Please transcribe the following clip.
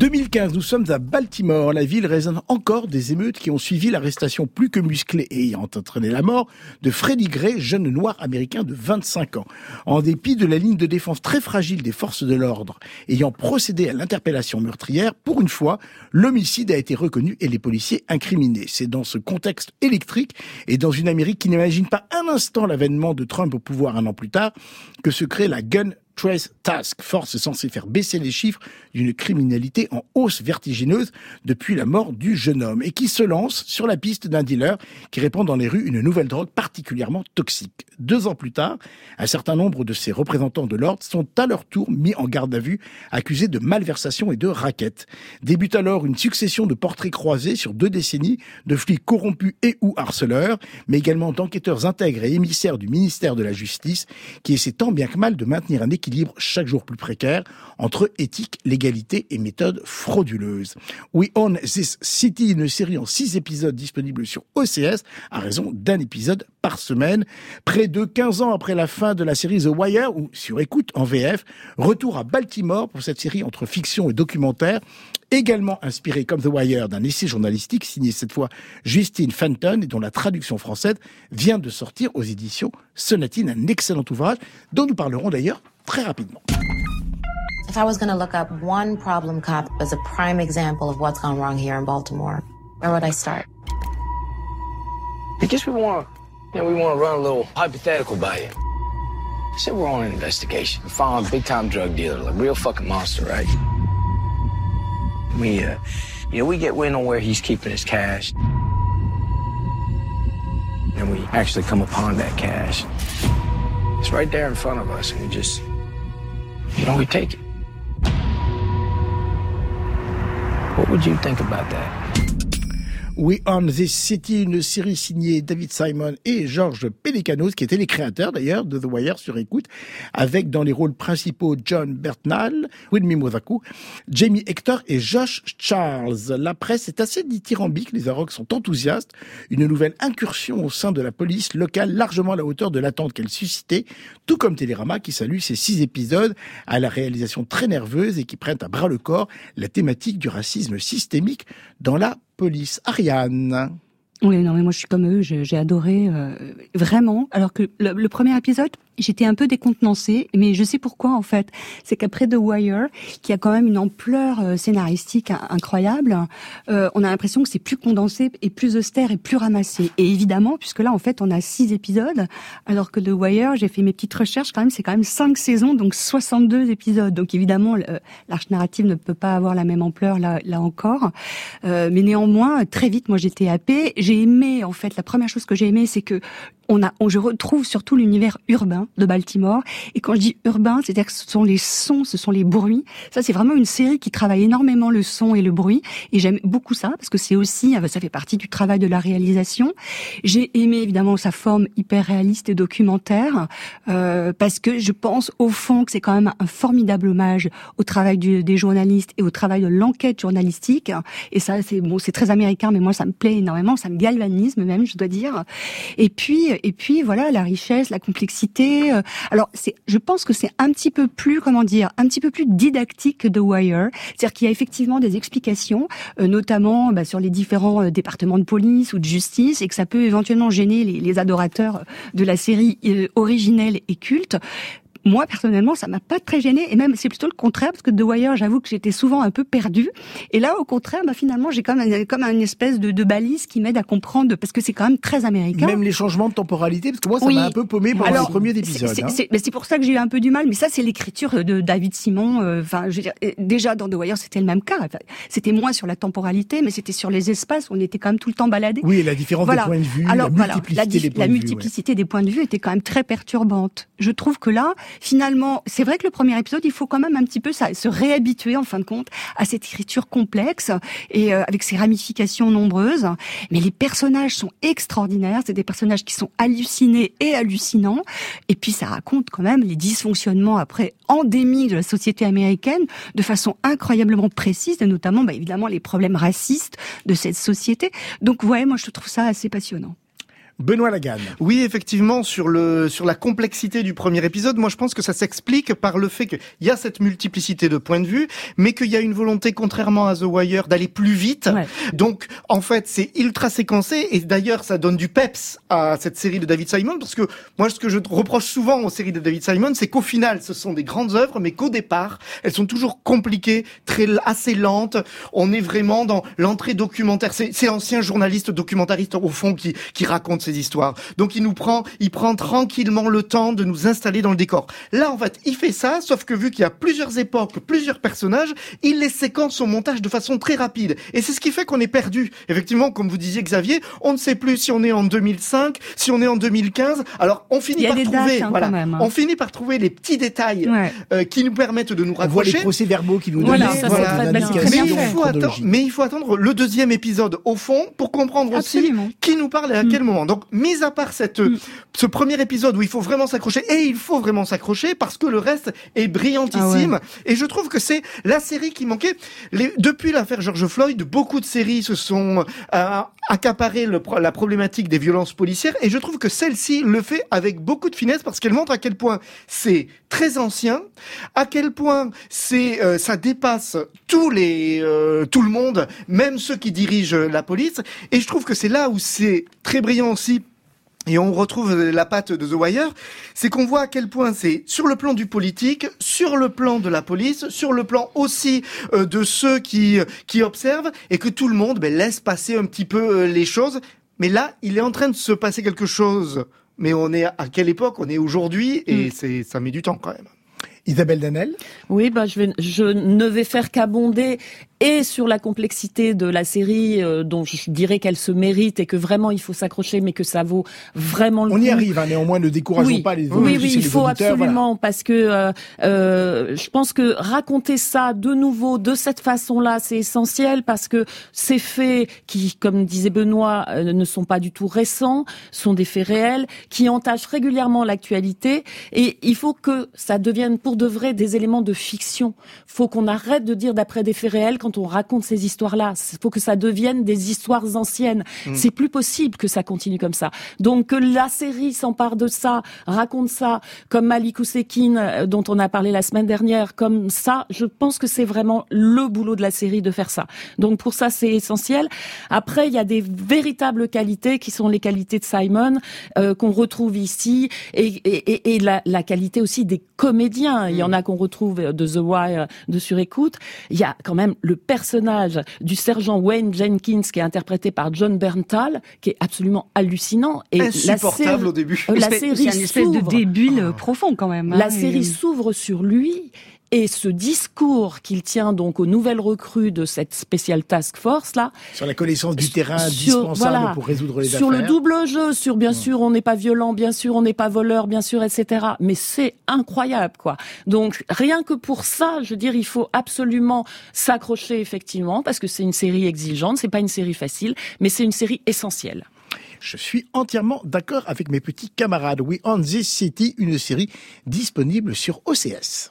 2015, nous sommes à Baltimore. La ville résonne encore des émeutes qui ont suivi l'arrestation plus que musclée et ayant entraîné la mort de Freddie Gray, jeune noir américain de 25 ans. En dépit de la ligne de défense très fragile des forces de l'ordre ayant procédé à l'interpellation meurtrière, pour une fois, l'homicide a été reconnu et les policiers incriminés. C'est dans ce contexte électrique et dans une Amérique qui n'imagine pas un instant l'avènement de Trump au pouvoir un an plus tard que se crée la gun Trace Task Force censée faire baisser les chiffres d'une criminalité en hausse vertigineuse depuis la mort du jeune homme et qui se lance sur la piste d'un dealer qui répand dans les rues une nouvelle drogue particulièrement toxique. Deux ans plus tard, un certain nombre de ses représentants de l'ordre sont à leur tour mis en garde à vue, accusés de malversation et de raquettes. Débute alors une succession de portraits croisés sur deux décennies de flics corrompus et ou harceleurs, mais également d'enquêteurs intègres et émissaires du ministère de la Justice qui essaient tant bien que mal de maintenir un équilibre équilibre chaque jour plus précaire entre éthique, légalité et méthode frauduleuse. We Own This City, une série en six épisodes disponible sur OCS, à raison d'un épisode par semaine. Près de 15 ans après la fin de la série The Wire, ou sur écoute en VF, retour à Baltimore pour cette série entre fiction et documentaire, également inspirée comme The Wire d'un essai journalistique signé cette fois Justine Fenton et dont la traduction française vient de sortir aux éditions Sonatine, un excellent ouvrage dont nous parlerons d'ailleurs très rapidement. If I was going to look up one problem cop as a prime example of what's gone wrong here in Baltimore, where would I start? I guess we want, you know, we want to run a little hypothetical by you. Say we're on an investigation. We found a big time drug dealer, like real fucking monster, right? We, uh, you know, we get wind on where he's keeping his cash. And we actually come upon that cash. It's right there in front of us, and we just, you know, we take it. What would you think about that? We Own This City, une série signée David Simon et George Pelicanos, qui étaient les créateurs d'ailleurs de The Wire sur écoute, avec dans les rôles principaux John Bertnall, Wilmy Mozaku, Jamie Hector et Josh Charles. La presse est assez dithyrambique, les Arocs sont enthousiastes. Une nouvelle incursion au sein de la police locale, largement à la hauteur de l'attente qu'elle suscitait, tout comme Télérama qui salue ces six épisodes à la réalisation très nerveuse et qui prennent à bras le corps la thématique du racisme systémique dans la police. Ariane. Oui, non, mais moi je suis comme eux, j'ai adoré euh, vraiment. Alors que le, premier épisode, j'étais un peu décontenancée, mais je sais pourquoi en fait. C'est qu'après The Wire, qui a quand même une ampleur euh, scénaristique incroyable, euh, on a l'impression que c'est plus condensé et plus austère et plus ramassé. Et évidemment, puisque là en fait on a six épisodes, alors que The Wire, j'ai fait mes petites recherches quand même, c'est quand même cinq saisons, donc 62 épisodes. Donc évidemment, l'arche narrative ne peut pas avoir la même ampleur là, là encore. Euh, mais néanmoins, très vite, moi j'étais happée. J'ai aimé en fait, la première chose que j'ai aimé, c'est que on a, je retrouve surtout l'univers urbain de Baltimore. Et quand je dis urbain, c'est-à-dire que ce sont les sons, ce sont les bruits. Ça, c'est vraiment une série qui travaille énormément le son et le bruit. Et j'aime beaucoup ça parce que c'est aussi, ça fait partie du travail de la réalisation. J'ai aimé évidemment sa forme hyper réaliste et documentaire euh, parce que je pense au fond que c'est quand même un formidable hommage au travail des journalistes et au travail de l'enquête journalistique. Et ça, c'est bon, c'est très américain, mais moi, ça me plaît énormément, ça me galvanise même, je dois dire. Et puis, et puis voilà la richesse, la complexité. Euh, alors c'est, je pense que c'est un petit peu plus comment dire, un petit peu plus didactique que The Wire. C'est-à-dire qu'il y a effectivement des explications, euh, notamment bah, sur les différents euh, départements de police ou de justice, et que ça peut éventuellement gêner les, les adorateurs de la série originelle et culte moi personnellement, ça m'a pas très gêné et même c'est plutôt le contraire parce que The Wire, j'avoue que j'étais souvent un peu perdue et là au contraire, bah finalement j'ai comme un, comme une espèce de, de balise qui m'aide à comprendre parce que c'est quand même très américain. Même les changements de temporalité parce que moi ça m'a un peu paumé pendant Alors, les premiers épisodes. Hein. C'est pour ça que j'ai eu un peu du mal, mais ça c'est l'écriture de David Simon. Euh, enfin, je veux dire, déjà dans The Wire c'était le même cas. c'était moins sur la temporalité, mais c'était sur les espaces. On était quand même tout le temps baladés. Oui, la différence des points de vue, Alors, la multiplicité, des, points la multiplicité des points de vue était quand même très perturbante. Je trouve que là, finalement, c'est vrai que le premier épisode, il faut quand même un petit peu se réhabituer en fin de compte à cette écriture complexe et euh, avec ses ramifications nombreuses. Mais les personnages sont extraordinaires. C'est des personnages qui sont hallucinés et hallucinants. Et puis ça raconte quand même les dysfonctionnements après endémiques de la société américaine de façon incroyablement précise, et notamment bah, évidemment les problèmes racistes de cette société. Donc ouais, moi je trouve ça assez passionnant. Benoît Laganne. Oui, effectivement, sur le sur la complexité du premier épisode, moi je pense que ça s'explique par le fait qu'il y a cette multiplicité de points de vue, mais qu'il y a une volonté, contrairement à The Wire, d'aller plus vite. Donc, en fait, c'est ultra séquencé, et d'ailleurs, ça donne du peps à cette série de David Simon, parce que moi, ce que je reproche souvent aux séries de David Simon, c'est qu'au final, ce sont des grandes œuvres, mais qu'au départ, elles sont toujours compliquées, très assez lentes. On est vraiment dans l'entrée documentaire. C'est l'ancien journaliste documentariste au fond qui qui raconte histoires. Donc il nous prend, il prend tranquillement le temps de nous installer dans le décor. Là, en fait, il fait ça, sauf que vu qu'il y a plusieurs époques, plusieurs personnages, il les séquence son montage de façon très rapide. Et c'est ce qui fait qu'on est perdu. Effectivement, comme vous disiez Xavier, on ne sait plus si on est en 2005, si on est en 2015. Alors on finit par trouver, hein, voilà, hein. on finit par trouver les petits détails euh, qui nous permettent de nous raccrocher. On voit les procès-verbaux qui nous donnent voilà, mais, il faut attendre, mais il faut attendre le deuxième épisode au fond pour comprendre aussi qui nous parle et à quel mm. moment. Donc mis à part cette, mm. ce premier épisode où il faut vraiment s'accrocher, et il faut vraiment s'accrocher parce que le reste est brillantissime. Ah et je trouve que c'est la série qui manquait. Les, depuis l'affaire George Floyd, beaucoup de séries se sont euh, accaparées le, la problématique des violences policières, et je trouve que celle-ci le fait avec beaucoup de finesse parce qu'elle montre à quel point c'est très ancien, à quel point c'est euh, ça dépasse tous les euh, tout le monde, même ceux qui dirigent la police. Et je trouve que c'est là où c'est très brillant aussi et on retrouve la patte de The Wire, c'est qu'on voit à quel point c'est sur le plan du politique, sur le plan de la police, sur le plan aussi euh, de ceux qui qui observent et que tout le monde ben, laisse passer un petit peu euh, les choses. Mais là, il est en train de se passer quelque chose. Mais on est à quelle époque On est aujourd'hui et mm. c'est ça met du temps quand même. Isabelle Danel? Oui, bah, je, vais, je ne vais faire qu'abonder et sur la complexité de la série, euh, dont je dirais qu'elle se mérite et que vraiment il faut s'accrocher, mais que ça vaut vraiment le On coup. On y arrive, hein, néanmoins, ne décourageons pas les Oui, oui, il faut absolument, parce que euh, euh, je pense que raconter ça de nouveau, de cette façon-là, c'est essentiel, parce que ces faits qui, comme disait Benoît, euh, ne sont pas du tout récents, sont des faits réels, qui entachent régulièrement l'actualité, et il faut que ça devienne pour de vrai des éléments de fiction. faut qu'on arrête de dire d'après des faits réels quand on raconte ces histoires-là. Il faut que ça devienne des histoires anciennes. Mm. C'est plus possible que ça continue comme ça. Donc que la série s'empare de ça, raconte ça, comme Malik Ousekine, euh, dont on a parlé la semaine dernière, comme ça, je pense que c'est vraiment le boulot de la série de faire ça. Donc pour ça, c'est essentiel. Après, il y a des véritables qualités qui sont les qualités de Simon, euh, qu'on retrouve ici, et, et, et la, la, qualité aussi des comédiens. Il y en a qu'on retrouve de The Wire, de Surécoute. Il y a quand même le personnage du sergent Wayne Jenkins qui est interprété par John Berntal, qui est absolument hallucinant. Et Insupportable au début. Euh, la série une espèce de débile ah. profond quand même. La hein, série s'ouvre sur lui et ce discours qu'il tient donc aux nouvelles recrues de cette spéciale task force là, sur la connaissance du terrain indispensable pour résoudre les affaires, sur le double jeu, sur bien sûr on n'est pas violent, bien sûr on n'est pas voleur, bien sûr etc. Mais c'est incroyable quoi. Donc rien que pour ça, je veux dire, il faut absolument s'accrocher effectivement parce que c'est une série exigeante, c'est pas une série facile, mais c'est une série essentielle. Je suis entièrement d'accord avec mes petits camarades. We On This City, une série disponible sur OCS.